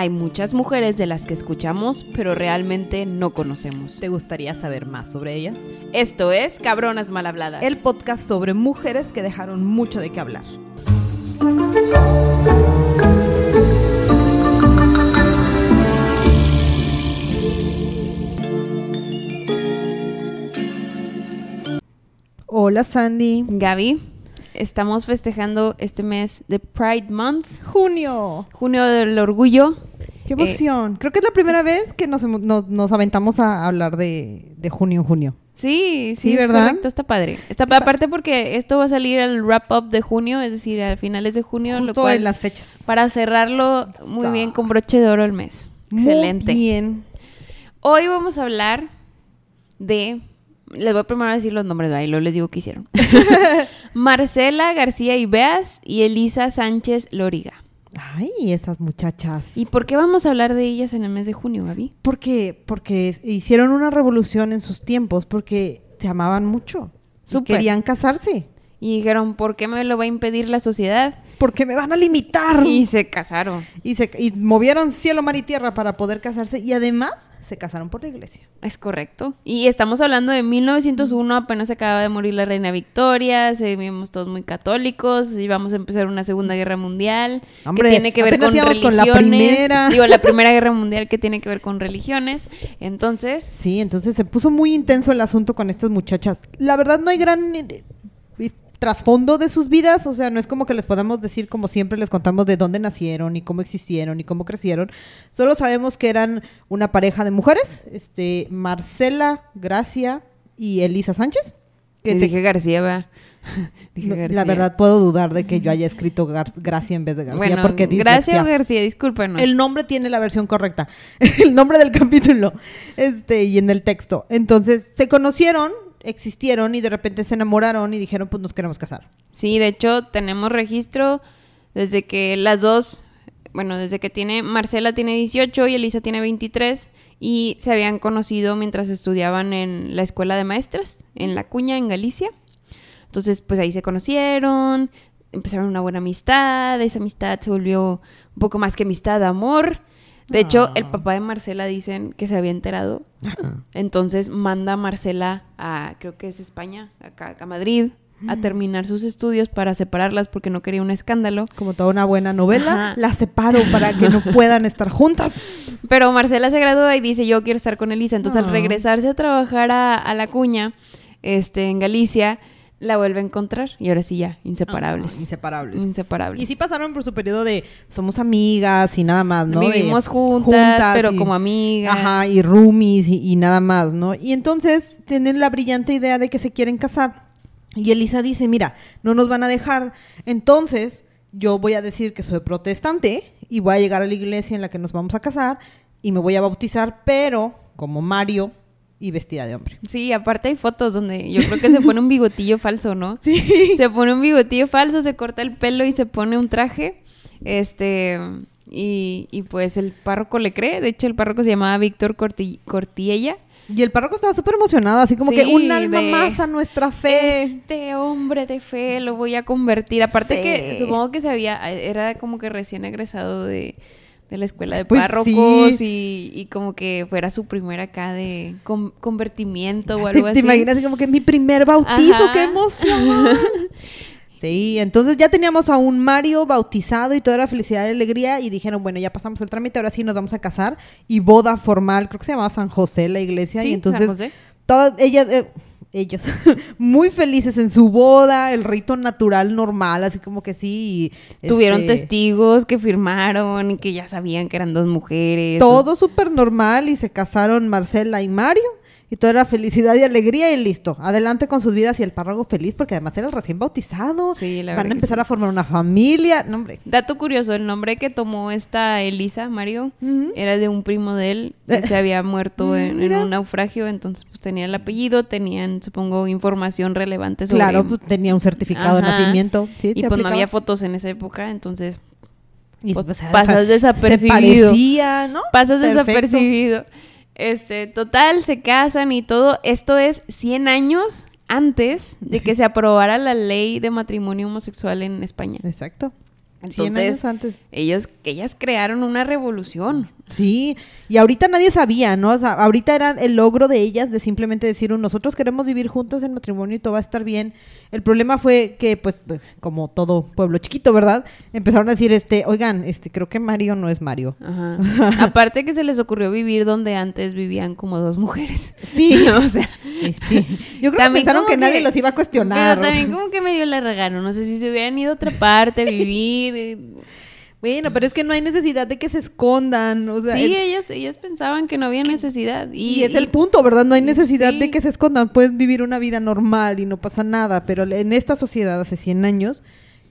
Hay muchas mujeres de las que escuchamos, pero realmente no conocemos. ¿Te gustaría saber más sobre ellas? Esto es Cabronas Mal Habladas. El podcast sobre mujeres que dejaron mucho de qué hablar. Hola Sandy. Gaby, estamos festejando este mes de Pride Month, Junio. junio del orgullo. Qué emoción. Creo que es la primera vez que nos, nos- nos aventamos a hablar de, de junio en junio. Sí, sí, Sí, es ¿verdad? correcto, está padre. Está aparte porque esto va a salir al wrap up de junio, es decir, a finales de junio, lo Justo cual en las fechas. para cerrarlo muy bien con broche de oro el mes. Excelente. Muy bien. Hoy vamos a hablar de. Les voy primero a decir los nombres, ¿verdad? y luego les digo qué hicieron. Marcela García Ibeas y Elisa Sánchez Loriga. Ay, esas muchachas. ¿Y por qué vamos a hablar de ellas en el mes de junio, Gaby? Porque, porque hicieron una revolución en sus tiempos, porque se amaban mucho. y Súper. querían casarse. Y dijeron, ¿por qué me lo va a impedir la sociedad? Porque me van a limitar. Y se casaron. Y, se, y movieron cielo, mar y tierra para poder casarse. Y además se casaron por la iglesia. Es correcto. Y estamos hablando de 1901, apenas acaba de morir la reina Victoria, seguimos todos muy católicos, y vamos a empezar una segunda guerra mundial Hombre, que tiene que ver con íbamos con religiones. la primera. Digo, la primera guerra mundial que tiene que ver con religiones. Entonces, Sí, entonces se puso muy intenso el asunto con estas muchachas. La verdad no hay gran trasfondo de sus vidas, o sea, no es como que les podamos decir como siempre les contamos de dónde nacieron y cómo existieron y cómo crecieron. Solo sabemos que eran una pareja de mujeres, este Marcela, Gracia y Elisa Sánchez. que se- dije García, va. Dije no, García. la verdad puedo dudar de que yo haya escrito Gar- Gracia en vez de García bueno, porque Gracia o García, discúlpenos. El nombre tiene la versión correcta. El nombre del capítulo. Este, y en el texto. Entonces, se conocieron, existieron y de repente se enamoraron y dijeron, pues nos queremos casar. Sí, de hecho, tenemos registro desde que las dos, bueno, desde que tiene, Marcela tiene 18 y Elisa tiene 23 y se habían conocido mientras estudiaban en la escuela de maestras, en La Cuña, en Galicia. Entonces, pues ahí se conocieron, empezaron una buena amistad, esa amistad se volvió un poco más que amistad, amor. De hecho, Ah. el papá de Marcela dicen que se había enterado. Entonces manda a Marcela a, creo que es España, acá, a Madrid, a terminar sus estudios para separarlas porque no quería un escándalo. Como toda una buena novela, Ajá. las separo para que no puedan estar juntas. Pero Marcela se gradúa y dice, yo quiero estar con Elisa. Entonces, Ah. al regresarse a trabajar a, a La Cuña, este, en Galicia, la vuelve a encontrar. Y ahora sí ya, inseparables. Ah, inseparables. Inseparables. Y sí pasaron por su periodo de somos amigas y nada más, ¿no? De Vivimos juntas, pero como amigas. Ajá, y roomies y, y nada más, ¿no? Y entonces tienen la brillante idea de que se quieren casar. Y Elisa dice, mira, no nos van a dejar. Entonces yo voy a decir que soy protestante y voy a llegar a la iglesia en la que nos vamos a casar y me voy a bautizar, pero como Mario y vestida de hombre. Sí, aparte hay fotos donde yo creo que se pone un bigotillo falso, ¿no? Sí. Se pone un bigotillo falso, se corta el pelo y se pone un traje. Este. Y, y pues el párroco le cree. De hecho, el párroco se llamaba Víctor Corti- Cortiella. Y el párroco estaba súper emocionado, así como Sí, que un alma más a nuestra fe. Este hombre de fe lo voy a convertir. Aparte Sí. que supongo que se había, era como que recién egresado de, de la escuela de Pues párrocos sí. y, y como que fuera su primera acá de con- convertimiento o ¿Te, algo te así. imaginas así como que mi primer bautizo? Ajá. ¡Qué emoción! sí, entonces ya teníamos a un Mario bautizado y toda era felicidad y alegría y dijeron, bueno, ya pasamos el trámite, ahora sí nos vamos a casar y boda formal, creo que se llamaba San José la iglesia Sí, y San entonces José. todas ellas... eh, ellos muy felices en su boda, el rito natural normal, así como que sí. y, Tuvieron este, testigos que firmaron y que ya sabían que eran dos mujeres. Todo súper normal y se casaron Marcela y Mario. Y toda era felicidad y alegría y listo. Adelante con sus vidas y el párroco feliz porque además era el recién bautizado. Sí, la Van a empezar sí. a formar una familia. No, hombre. Dato curioso, el nombre que tomó esta Elisa, Mario, era de un primo de él que Eh. se había muerto en, en un naufragio, entonces pues tenía el apellido, tenían supongo información relevante sobre Claro, pues, tenía un certificado de nacimiento. Sí, y se pues no había fotos en esa época, entonces Y, pues, pues, pasas se desapercibido. parecía, ¿no? pasas Perfecto. desapercibido. Este, total, se casan y todo. Esto es 100 años antes de que se aprobara la ley de matrimonio homosexual en España. Exacto. 100 Entonces, años antes. ellos, ellas crearon una revolución. Sí, y ahorita nadie sabía, ¿no? O sea, ahorita era el logro de ellas de simplemente decir, nosotros queremos vivir juntos en matrimonio y todo va a estar bien. El problema fue que, pues, pues, como todo pueblo chiquito, ¿verdad? Empezaron a decir, este, oigan, este, creo que Mario no es Mario. Ajá. Aparte que se les ocurrió vivir donde antes vivían como dos mujeres. Sí. o sea, Este, yo creo que pensaron como que, nadie que- los iba a cuestionar. pero o sea. también como que medio la regaron. No sé si se hubieran ido a otra parte a vivir. Bueno, pero es que no hay necesidad de que se escondan, o sea, Sí, el- ellas, ellas pensaban que no había necesidad. y, Y, es el punto, ¿verdad? No hay necesidad Sí. de que se escondan, pueden vivir una vida normal y no pasa nada, pero en esta sociedad hace 100 años,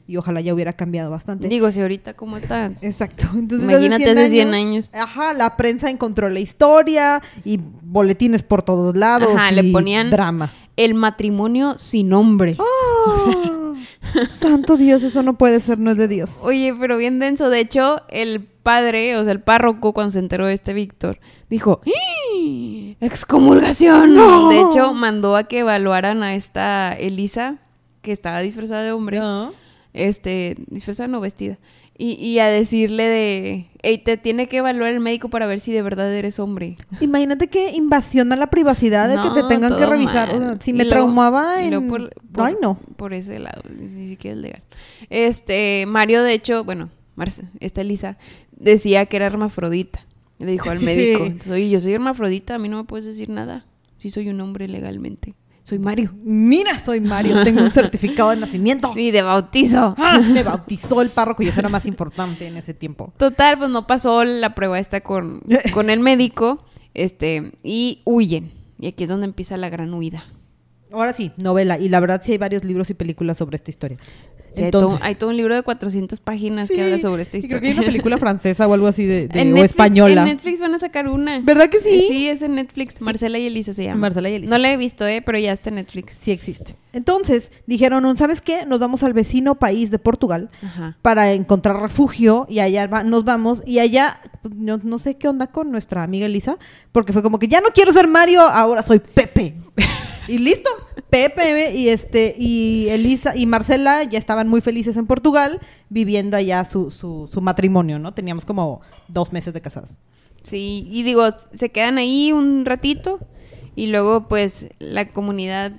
y ojalá ya hubiera cambiado bastante. Digo, si ahorita cómo están. Exacto. Entonces, Imagínate hace 100 años. Ajá, la prensa encontró la historia y boletines por todos lados. Ajá, le ponían- drama. El matrimonio sin nombre. ¡Ah! Santo Dios, eso no puede ser, no es de Dios. Oye, pero bien denso. De hecho, el padre, o sea, el párroco, cuando se enteró de este Víctor, dijo, ¡Ah! ¡excomulgación! No. De hecho, mandó a que evaluaran a esta Elisa, que estaba disfrazada de hombre, No. este, disfrazada no vestida, y, y a decirle de, hey, te tiene que evaluar el médico para ver si de verdad eres hombre. Imagínate qué invasión a la privacidad de que te tengan que revisar. mal. O sea, si me traumaba y en... por- por- Ay, no. Por ese lado, ni, siquiera es legal. Este, Mario, de hecho, bueno, Marce- esta Elisa, decía que era hermafrodita. Le dijo al médico, oye, yo soy hermafrodita, a mí no me puedes decir nada. Sí soy un hombre legalmente. Soy Mario. Mira, soy Mario, tengo un certificado de nacimiento. Y de bautizo. Ah, Me bautizó el párroco y eso era más importante en ese tiempo. Total, pues no pasó la prueba esta con, con el médico, este, y huyen. Y aquí es donde empieza la gran huida. Ahora sí, novela. Y la verdad sí hay varios libros y películas sobre esta historia. Sí, hay, todo, hay todo un libro de 400 páginas Sí, que habla sobre esta y historia. Creo que hay una película francesa o algo así de, de- o Netflix- española. En Netflix van a sacar una. ¿Verdad que sí? Sí, es en Netflix. Marcela y Elisa se llama. Marcela y Elisa. No la he visto, ¿eh? Pero ya está en Netflix. Sí existe. Entonces dijeron, ¿sabes qué? Nos vamos al vecino país de Portugal Ajá. para encontrar refugio y allá va- nos vamos y allá pues, no, no sé qué onda con nuestra amiga Elisa porque fue como que ya no quiero ser Mario, ahora soy Pepe. y listo, Pepe y este y Elisa y Marcela ya estaban muy felices en Portugal viviendo allá su, su, su matrimonio, ¿no? Teníamos como dos meses de casados. Sí, y digo, se quedan ahí un ratito y luego pues la comunidad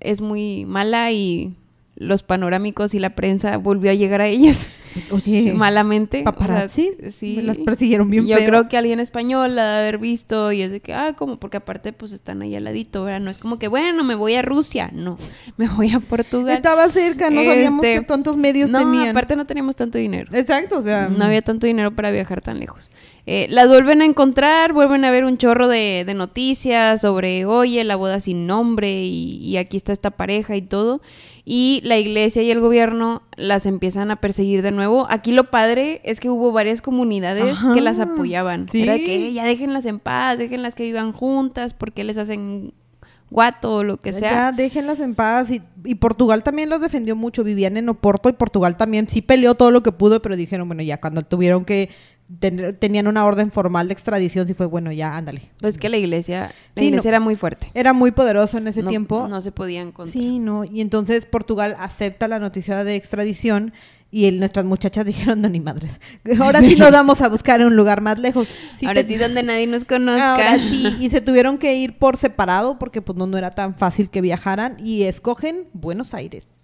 es muy mala y los panorámicos y la prensa volvió a llegar a ellas Oye, malamente. paparazzi, O sea, sí. me las persiguieron bien Yo feo. creo que alguien español la ha de haber visto y es de que, ah, como porque aparte pues están ahí al ladito, ¿verdad? No es como que, bueno, me voy a Rusia, no, me voy a Portugal. estaba cerca, no sabíamos Este, qué tantos medios no, tenían. aparte no teníamos tanto dinero. Exacto, o sea, No había tanto dinero para viajar tan lejos. Eh, las vuelven a encontrar, vuelven a ver un chorro de, de noticias sobre, oye, la boda sin nombre y, y aquí está esta pareja y todo. Y la iglesia y el gobierno las empiezan a perseguir de nuevo. Aquí lo padre es que hubo varias comunidades Ajá. que las apoyaban. Sí. Era que ya déjenlas en paz, déjenlas que vivan juntas, porque les hacen guato o lo que sea. Ya déjenlas en paz. Y, y Portugal también los defendió mucho. Vivían en Oporto y Portugal también sí peleó todo lo que pudo, pero dijeron, bueno, ya cuando tuvieron que. Tener- tenían una orden formal de extradición, sí fue bueno, ya ándale. Pues que la iglesia, la Sí, iglesia no. era muy fuerte. Era muy poderoso en ese no, tiempo. No se podían contra. Sí, no. Y entonces Portugal acepta la noticia de extradición. Y el- nuestras muchachas dijeron, no, ni madres. Ahora sí nos vamos a buscar un lugar más lejos. Ahora te- sí, donde nadie nos conozca. Ahora sí, y se tuvieron que ir por separado porque pues no, no era tan fácil que viajaran y escogen Buenos Aires.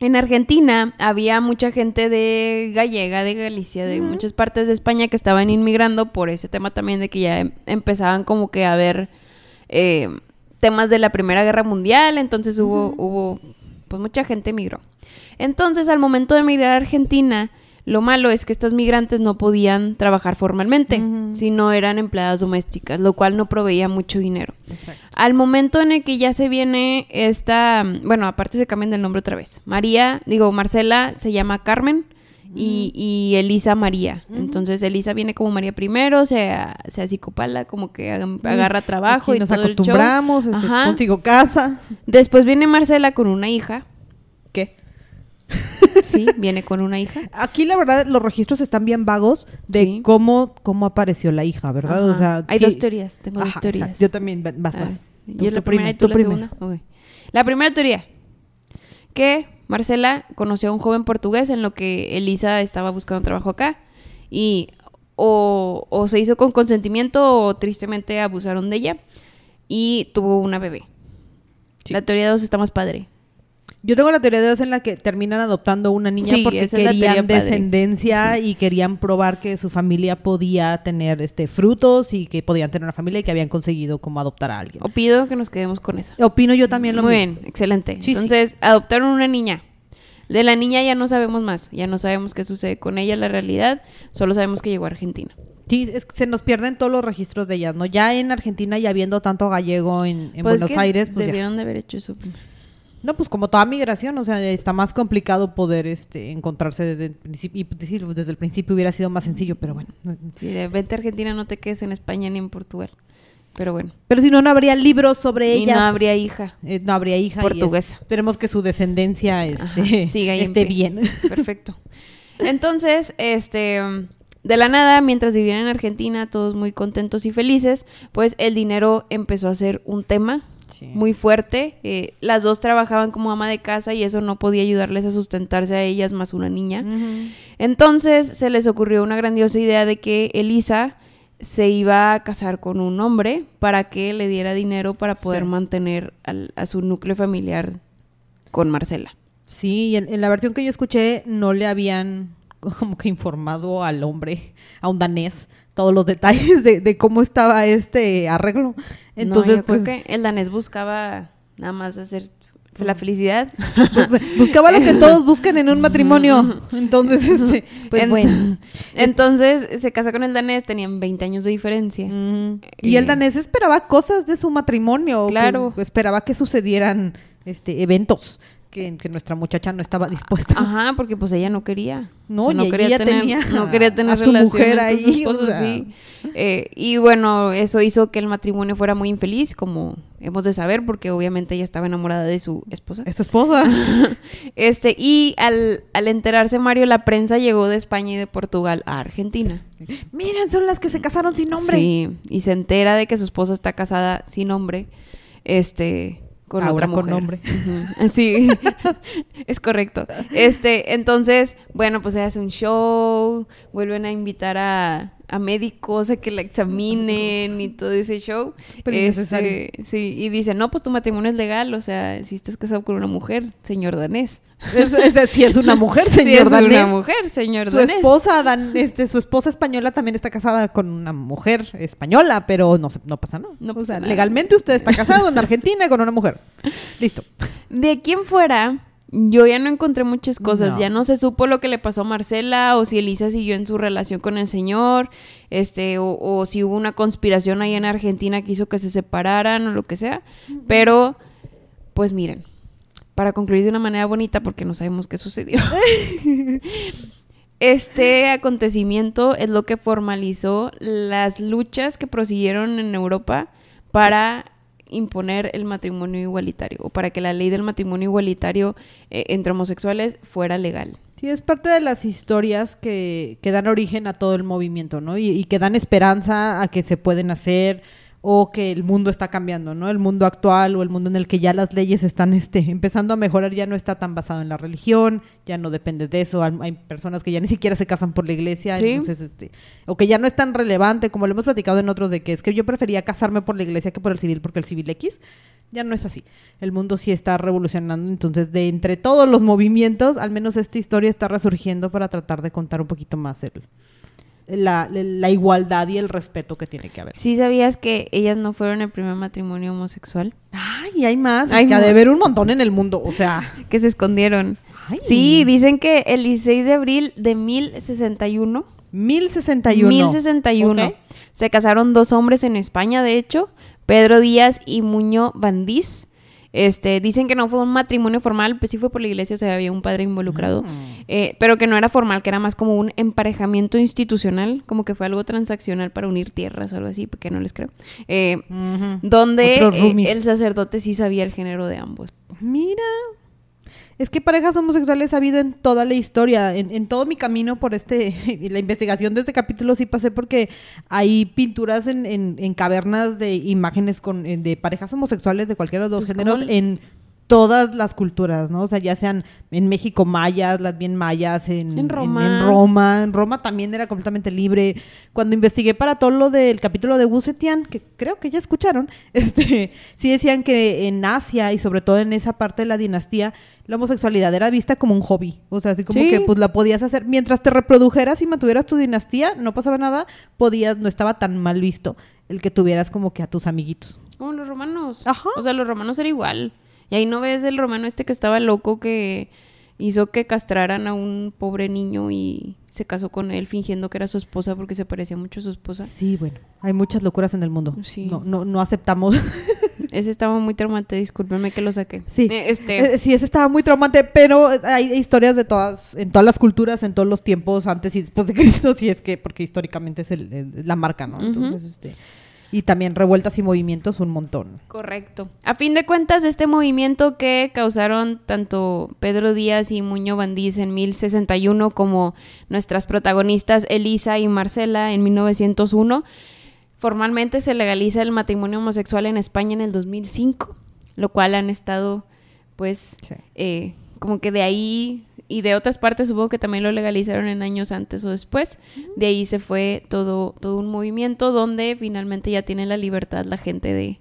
En Argentina había mucha gente de gallega, de Galicia, de muchas partes de España que estaban inmigrando por ese tema también de que ya em- empezaban como que a ver eh, temas de la Primera Guerra Mundial, entonces hubo, hubo, pues mucha gente emigró. Entonces al momento de emigrar a Argentina, lo malo es que estos migrantes no podían trabajar formalmente, sino eran empleadas domésticas, lo cual no proveía mucho dinero. Exacto. Al momento en el que ya se viene esta, bueno, aparte se cambian del nombre otra vez. María, digo, Marcela se llama Carmen y, y Elisa María. Entonces Elisa viene como María primero, se, se acicopala, como que ag- agarra trabajo Aquí y nos todo el show. acostumbramos, este, consigo casa. Después viene Marcela con una hija. ¿Qué? Sí, viene con una hija. Aquí la verdad los registros están bien vagos de Sí. cómo, cómo apareció la hija, ¿verdad? O sea, Hay sí. dos teorías, tengo dos teorías. exacto. Yo también, vas, vas. Vas. yo la primera y tú, la segunda. Ok. La primera teoría. Que Marcela conoció a un joven portugués en lo que Elisa estaba buscando trabajo acá y o, o se hizo con consentimiento o tristemente abusaron de ella y tuvo una bebé. Sí. La teoría de dos está más padre. Yo tengo la teoría de dos en la que terminan adoptando una niña Sí, porque querían descendencia y querían probar que su familia podía tener este frutos y que podían tener una familia y que habían conseguido como adoptar a alguien. O pido que nos quedemos con esa. Opino yo también lo Muy mismo. bien, excelente. Sí. Entonces, adoptaron una niña. De la niña ya no sabemos más, ya no sabemos qué sucede con ella la realidad, solo sabemos que llegó a Argentina. Sí, es que se nos pierden todos los registros de ellas, ¿no? Ya en Argentina y habiendo tanto gallego en, en Pues es Buenos que Aires, pues ya. debieron de haber hecho eso. No, pues como toda migración, o sea, está más complicado poder este encontrarse desde el principio. Y pues, decir, desde el principio hubiera sido más sencillo, pero bueno. Sí, de vete a Argentina, no te quedes en España ni en Portugal. Pero bueno, Pero si no, no habría libros sobre y ellas. no habría hija. Eh, no habría hija. Portuguesa. es- esperemos que su descendencia este, siga esté bien. Perfecto. Entonces, este, de la nada, mientras vivían en Argentina, todos muy contentos y felices, pues el dinero empezó a ser un tema muy fuerte. Eh, las dos trabajaban como ama de casa y eso no podía ayudarles a sustentarse a ellas más una niña. Entonces se les ocurrió una grandiosa idea de que Elisa se iba a casar con un hombre para que le diera dinero para poder Sí. mantener al- a su núcleo familiar con Marcela. Sí, y en, en la versión que yo escuché no le habían como que informado al hombre, a un danés, todos los detalles de, de cómo estaba este arreglo. Entonces, no, yo pues, creo que el danés buscaba nada más hacer la felicidad. bu- buscaba lo que todos buscan en un matrimonio. Entonces, este, pues En- bueno. Entonces se casa con el danés, tenían 20 años de diferencia. Mm. Y el danés esperaba cosas de su matrimonio. que Claro. esperaba que sucedieran este eventos que, que nuestra muchacha no estaba dispuesta. Ajá, porque pues ella no quería. No, O sea, y ella tener, tenía no quería tener a su mujer su ahí, o esposo, sea. sí. Eh, y bueno, eso hizo que el matrimonio fuera muy infeliz, como hemos de saber, porque obviamente ella estaba enamorada de su esposa. Es su esposa. Este, y al, al enterarse Mario, la prensa llegó de España y de Portugal a Argentina. Miren, son las que se casaron sin nombre. Sí, y se entera de que su esposa está casada sin nombre, este, con Ahora otra con mujer. nombre. Ujú. Sí, es correcto. Este, entonces, bueno, pues se hace un show, vuelven a invitar a, a médicos a que la examinen y todo ese show. Pero. Este, sí, y dicen, no, pues tu matrimonio es legal, o sea, si estás casado con una mujer, señor danés. Es, es- sí, es una mujer, señor es danés. una mujer, señor Su danés. esposa, dan, este, su esposa española también está casada con una mujer española, pero no, no pasa nada. No o sea, nada. legalmente usted está casado en Argentina con una mujer. Listo. De aquí en fuera, yo ya no encontré muchas cosas. No. Ya no se supo lo que le pasó a Marcela o si Elisa siguió en su relación con el señor, este, o, o si hubo una conspiración ahí en Argentina que hizo que se separaran o lo que sea. Pero, pues miren, para concluir de una manera bonita, porque no sabemos qué sucedió. Este acontecimiento es lo que formalizó las luchas que prosiguieron en Europa para imponer el matrimonio igualitario o para que la ley del matrimonio igualitario eh, entre homosexuales fuera legal. Sí, es parte de las historias que, que dan origen a todo el movimiento, ¿no? Y, y que dan esperanza a que se pueden hacer o que el mundo está cambiando, ¿no? El mundo actual o el mundo en el que ya las leyes están este, empezando a mejorar ya no está tan basado en la religión, ya no depende de eso, hay, personas que ya ni siquiera se casan por la iglesia, Sí. entonces, este, o que ya no es tan relevante, como lo hemos platicado en otros, de que es que yo prefería casarme por la iglesia que por el civil, porque el civil X ya no es así. El mundo sí está revolucionando, entonces de entre todos los movimientos, al menos esta historia está resurgiendo para tratar de contar un poquito más el, la, la igualdad y el respeto que tiene que haber. ¿Sí sabías que ellas no fueron el primer matrimonio homosexual? Ay, hay más, Hay es que ha de haber un montón en el mundo, o sea... Que se escondieron. Ay. Sí, dicen que el 16 de abril de 1061 1061. 1061. Ok. Se casaron dos hombres en España, de hecho, Pedro Díaz y Muñoz Bandís. Este, dicen que no fue un matrimonio formal, pues sí fue por la iglesia, o sea, había un padre involucrado, Mm. eh, pero que no era formal, que era más como un emparejamiento institucional, como que fue algo transaccional para unir tierras o algo así, porque no les creo. Eh, donde eh, el sacerdote sí sabía el género de ambos. Mira. Es que parejas homosexuales ha habido en toda la historia. En, en todo mi camino por este, la investigación de este capítulo sí pasé porque hay pinturas en, en- en cavernas de imágenes con, en- de parejas homosexuales de cualquiera de los Pues, géneros en todas las culturas, ¿no? O sea, ya sean en México mayas, las bien mayas, en, En Roma. En, Roma. En Roma también era completamente libre. Cuando investigué para todo lo del capítulo de Wu Zetian, que creo que ya escucharon, este, sí decían que en Asia y sobre todo en esa parte de la dinastía, la homosexualidad era vista como un hobby. O sea, así como Sí. que pues la podías hacer mientras te reprodujeras y mantuvieras tu dinastía, no pasaba nada, podías, no estaba tan mal visto el que tuvieras como que a tus amiguitos. Como los romanos. Ajá. O sea, los romanos era igual. Y ahí no ves el romano este que estaba loco que hizo que castraran a un pobre niño y se casó con él fingiendo que era su esposa porque se parecía mucho a su esposa. Sí, bueno, hay muchas locuras en el mundo. Sí. No, no, no aceptamos. Ese estaba muy traumante, discúlpenme que lo saqué. Sí. Eh, Este, Eh, sí, ese estaba muy traumante, pero hay historias de todas, en todas las culturas, en todos los tiempos antes y después de Cristo, si es que, porque históricamente es el- el- la marca, ¿no? Entonces, este, y también revueltas y movimientos un montón. Correcto. A fin de cuentas, este movimiento que causaron tanto Pedro Díaz y Muñoz Bandís en 1061 como nuestras protagonistas Elisa y Marcela en 1901, formalmente se legaliza el matrimonio homosexual en España en el 2005, lo cual han estado, pues, Sí. eh, como que de ahí y de otras partes supongo que también lo legalizaron en años antes o después. De ahí se fue todo, todo un movimiento donde finalmente ya tiene la libertad la gente de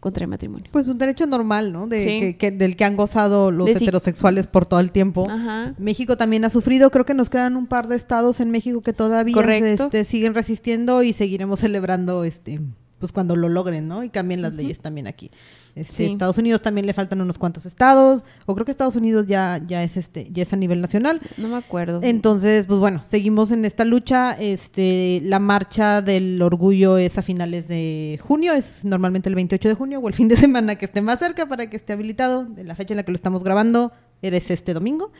contra el matrimonio. Pues un derecho normal, ¿no? De, Sí. que, que- del que han gozado los De heterosexuales por todo el tiempo. Ajá. México también ha sufrido, creo que nos quedan un par de estados en México que todavía Correcto. este, siguen resistiendo y seguiremos celebrando este pues cuando lo logren, ¿no? Y cambien las leyes también aquí. Este, Sí. Estados Unidos también le faltan unos cuantos estados, o creo que Estados Unidos ya, ya es este, ya es a nivel nacional. No me acuerdo. Entonces, pues bueno, seguimos en esta lucha. Este, la marcha del orgullo es a finales de junio, es normalmente el 28 de junio o el fin de semana que esté más cerca para que esté habilitado. De la fecha en la que lo estamos grabando eres este domingo.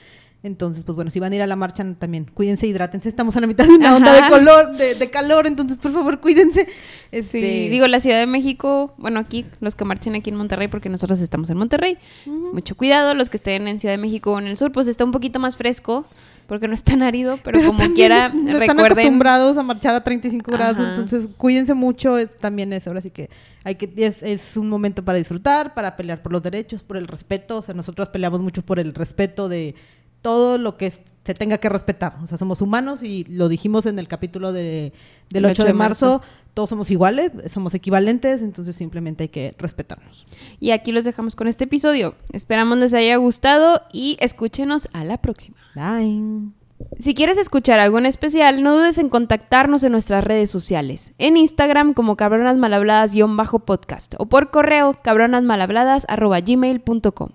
Entonces, pues bueno, si van a ir a la marcha también, cuídense, hidrátense. Estamos a la mitad de una onda de color, de, de calor, entonces por favor cuídense. Este, Sí, digo, la Ciudad de México, bueno, aquí, los que marchen aquí en Monterrey, porque nosotros estamos en Monterrey, mucho cuidado, los que estén en Ciudad de México o en el sur, pues está un poquito más fresco, porque no es tan árido, pero, como quiera, no están acostumbrados a marchar a 35 grados, Ajá. entonces cuídense mucho, es también eso, ahora sí que hay que es, es un momento para disfrutar, para pelear por los derechos, por el respeto, o sea, nosotros peleamos mucho por el respeto de todo lo que se tenga que respetar, o sea, somos humanos y lo dijimos en el capítulo de, del 8 de marzo, todos somos iguales, somos equivalentes, entonces simplemente hay que respetarnos. Y aquí los dejamos con este episodio. Esperamos les haya gustado y escúchenos a la próxima. Bye. Si quieres escuchar algo en especial, no dudes en contactarnos en nuestras redes sociales. En Instagram como cabronasmalhabladas-podcast o por correo cabronasmalhabladas.gmail.com.